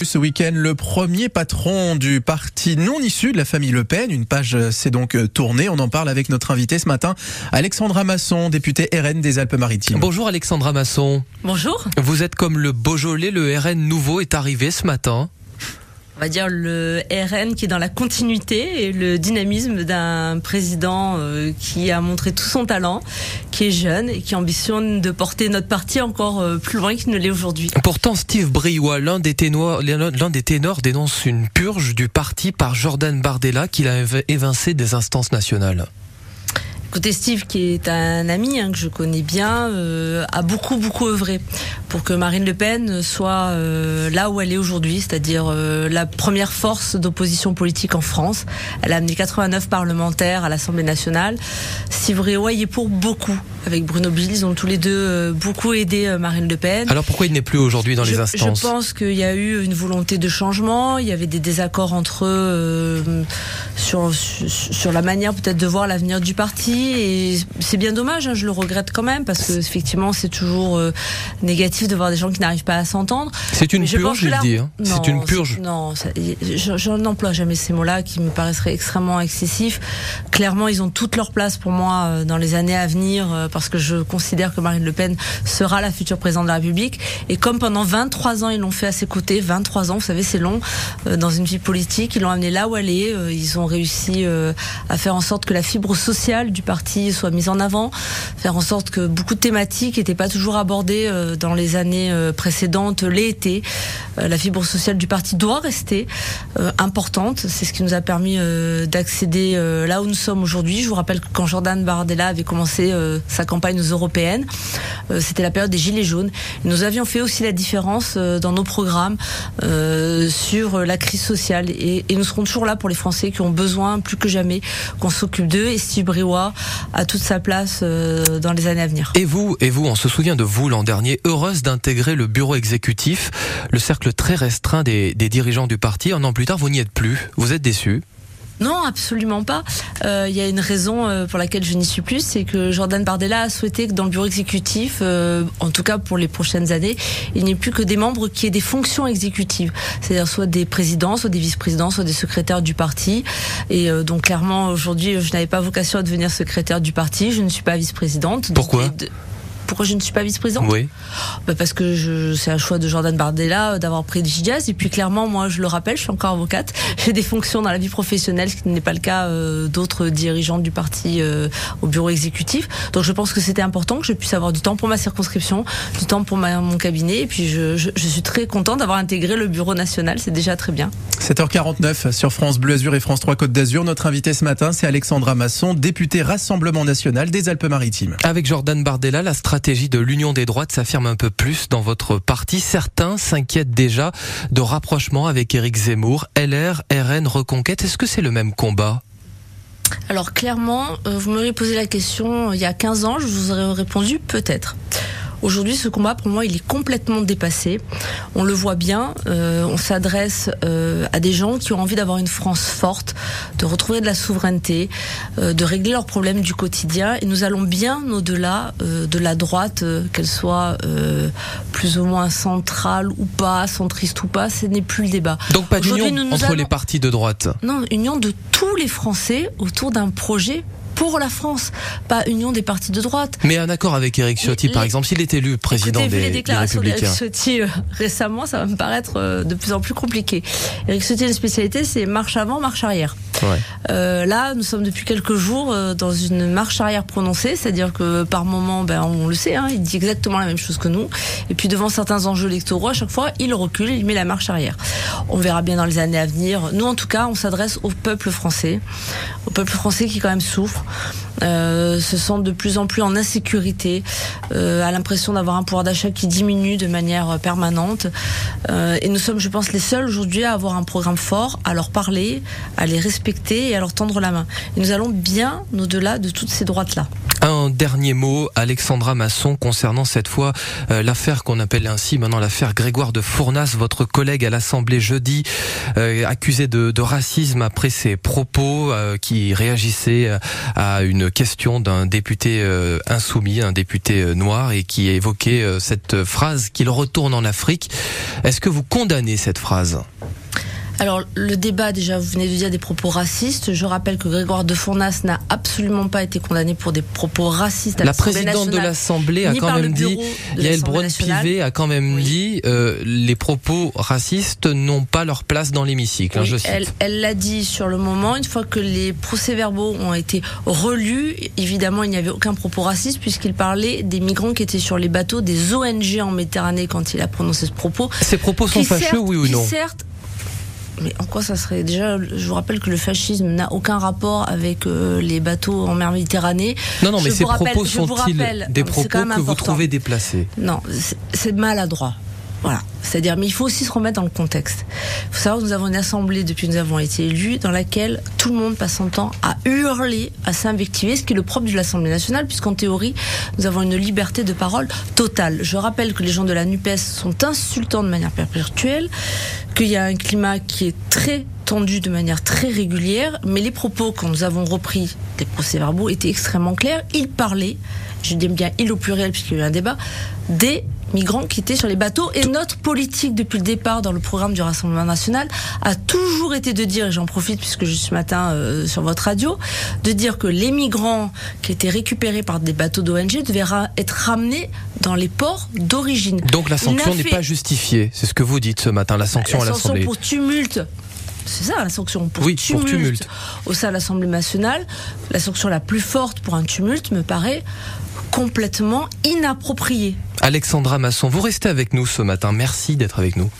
Ce week-end, le premier patron du parti non issu de la famille Le Pen, une page s'est donc tournée. On en parle avec notre invité ce matin, Alexandra Masson, députée RN des Alpes-Maritimes. Bonjour Alexandra Masson. Bonjour. Vous êtes comme le Beaujolais, le RN nouveau est arrivé ce matin on va dire le RN qui est dans la continuité et le dynamisme d'un président euh, qui a montré tout son talent, qui est jeune et qui ambitionne de porter notre parti encore euh, plus loin qu'il ne l'est aujourd'hui. Pourtant, Steve Briois, l'un des, ténors, des ténors, dénonce une purge du parti par Jordan Bardella qu'il a évincé des instances nationales. Écoutez, Steve, qui est un ami hein, que je connais bien, euh, a beaucoup beaucoup œuvré pour que Marine Le Pen soit euh, là où elle est aujourd'hui, c'est-à-dire euh, la première force d'opposition politique en France. Elle a amené 89 parlementaires à l'Assemblée nationale. Steve Réoy y est pour beaucoup. Avec Bruno Billes, ils ont tous les deux beaucoup aidé Marine Le Pen. Alors pourquoi il n'est plus aujourd'hui dans les instances? Je pense qu'il y a eu une volonté de changement. Il y avait des désaccords entre eux sur sur la manière peut-être de voir l'avenir du parti et c'est bien dommage. Hein, je le regrette quand même parce que effectivement c'est toujours euh, négatif de voir des gens qui n'arrivent pas à s'entendre. C'est une purge, je le dis. Hein. C'est une purge. Non, je, n'emploie jamais ces mots-là qui me paraisseraient extrêmement excessifs. Clairement, ils ont toute leur place pour moi euh, dans les années à venir euh, parce que je considère que Marine Le Pen sera la future présidente de la République. Et comme pendant 23 ans ils l'ont fait à ses côtés, 23 ans, vous savez, c'est long dans une vie politique, ils l'ont amené là où elle est. Ils ont réussi à faire en sorte que la fibre sociale du parti soit mise en avant, faire en sorte que beaucoup de thématiques n'étaient pas toujours abordées euh, dans les années euh, précédentes, l'été. Euh, la fibre sociale du parti doit rester importante. C'est ce qui nous a permis d'accéder là où nous sommes aujourd'hui. Je vous rappelle que quand Jordan Bardella avait commencé sa campagne aux européennes, c'était la période des Gilets jaunes. Nous avions fait aussi la différence dans nos programmes sur la crise sociale. Et, nous serons toujours là pour les Français qui ont besoin plus que jamais qu'on s'occupe d'eux. Et Steve Briouat a toute sa place euh, dans les années à venir. Et vous, et vous, on se souvient de vous l'an dernier, heureuse d'intégrer le bureau exécutif, le cercle très restreint des, des dirigeants du parti. Un an plus tard, vous n'y êtes plus. Vous êtes déçu non, absolument pas. Euh, il y a une raison euh, pour laquelle je n'y suis plus, c'est que Jordan Bardella a souhaité que dans le bureau exécutif, euh, en tout cas pour les prochaines années, il n'y ait plus que des membres qui aient des fonctions exécutives, c'est-à-dire soit des présidents, soit des vice-présidents, soit des secrétaires du parti. Et donc clairement, aujourd'hui, je n'avais pas vocation à devenir secrétaire du parti, je ne suis pas vice-présidente. Pourquoi? Pourquoi je ne suis pas vice-présidente Oui. Bah parce que c'est un choix de Jordan Bardella euh, d'avoir pris Jazz. Et puis clairement, moi, je le rappelle, je suis encore avocate. J'ai des fonctions dans la vie professionnelle, ce qui n'est pas le cas euh, d'autres dirigeants du parti euh, au bureau exécutif. Donc je pense que c'était important que je puisse avoir du temps pour ma circonscription, du temps pour mon cabinet. Et puis je, je, je suis très contente d'avoir intégré le bureau national. C'est déjà très bien. 7h49 sur France Bleu Azur et France 3 Côte d'Azur. Notre invité ce matin, c'est Alexandra Masson, députée Rassemblement National des Alpes-Maritimes. Avec Jordan Bardella, la stratégie de l'Union des droites s'affirme un peu plus dans votre parti. Certains s'inquiètent déjà de rapprochement avec Éric Zemmour. LR, RN, Reconquête, est-ce que c'est le même combat? Alors clairement, euh, vous m'auriez posé la question euh, il y a 15 ans, je vous aurais répondu peut-être. Aujourd'hui, ce combat, pour moi, il est complètement dépassé. On le voit bien, euh, on s'adresse euh, à des gens qui ont envie d'avoir une France forte, de retrouver de la souveraineté, euh, de régler leurs problèmes du quotidien. Et nous allons bien au-delà de la droite, qu'elle soit plus ou moins centrale ou pas, centriste ou pas, ce n'est plus le débat. Donc pas d'union entre les partis de droite? Non, union de tous les Français autour d'un projet pour la France, pas union des partis de droite. Mais un accord avec Eric Ciotti, par exemple, s'il est élu président des, les déclarations d'Eric Ciotti euh, récemment, ça va me paraître euh, de plus en plus compliqué. Eric Ciotti, la spécialité, c'est marche avant, marche arrière. Euh, là, nous sommes depuis quelques jours euh, dans une marche arrière prononcée, c'est-à-dire que par moment, ben, on le sait, hein, il dit exactement la même chose que nous. Et puis devant certains enjeux électoraux, à chaque fois, il recule, il met la marche arrière. On verra bien dans les années à venir. Nous, en tout cas, on s'adresse au peuple français, au peuple français qui quand même souffre. Euh, se sent de plus en plus en insécurité, euh, a l'impression d'avoir un pouvoir d'achat qui diminue de manière permanente. Euh, et nous sommes, je pense, les seuls aujourd'hui à avoir un programme fort, à leur parler, à les respecter et à leur tendre la main. Et nous allons bien au-delà de toutes ces droites-là. Un dernier mot, Alexandra Masson, concernant cette fois euh, l'affaire qu'on appelle ainsi maintenant l'affaire Grégoire de Fournas, votre collègue à l'Assemblée jeudi, euh, accusé de, racisme après ses propos euh, qui réagissaient à une question d'un député insoumis, un député noir, et qui évoquait cette phrase qu'il retourne en Afrique. Est-ce que vous condamnez cette phrase? Alors le débat, déjà, vous venez de dire des propos racistes. Je rappelle que Grégoire de Fournas n'a absolument pas été condamné pour des propos racistes. À la présidente de l'Assemblée a quand même dit, Yael Braun-Pivet a quand même dit, les propos racistes n'ont pas leur place dans l'hémicycle. Hein. Elle l'a dit sur le moment. Une fois que les procès-verbaux ont été relus, évidemment, il n'y avait aucun propos raciste puisqu'il parlait des migrants qui étaient sur les bateaux des ONG en Méditerranée quand il a prononcé ce propos. Ces propos sont fâcheux, oui ou non Certes, mais en quoi ça serait Déjà, je vous rappelle que le fascisme n'a aucun rapport avec euh, les bateaux en mer Méditerranée. Non, non, mais ces propos sont-ils des propos que vous trouvez déplacés Non, c'est maladroit. Voilà. C'est-à-dire, mais il faut aussi se remettre dans le contexte. Il faut savoir que nous avons une assemblée depuis que nous avons été élus dans laquelle tout le monde passe son temps à hurler, à s'invectiver, ce qui est le propre de l'Assemblée nationale, puisqu'en théorie, nous avons une liberté de parole totale. Je rappelle que les gens de la NUPES sont insultants de manière perpétuelle, qu'il y a un climat qui est très tendu de manière très régulière, mais les propos, quand nous avons repris les procès-verbaux, étaient extrêmement clairs. Ils parlaient, je dis bien il au pluriel puisqu'il y a eu un débat, des migrants qui étaient sur les bateaux. Et notre politique depuis le départ dans le programme du Rassemblement national a toujours été de dire, et j'en profite puisque je suis ce matin euh, sur votre radio, de dire que les migrants qui étaient récupérés par des bateaux d'ONG devaient être ramenés dans les ports d'origine. Donc la sanction n'est pas justifiée, c'est ce que vous dites ce matin, la sanction à l'Assemblée. La sanction pour tumulte c'est ça la sanction pour, tumulte pour tumulte au sein de l'Assemblée nationale. La sanction la plus forte pour un tumulte me paraît complètement inappropriée. Alexandra Masson, vous restez avec nous ce matin. Merci d'être avec nous.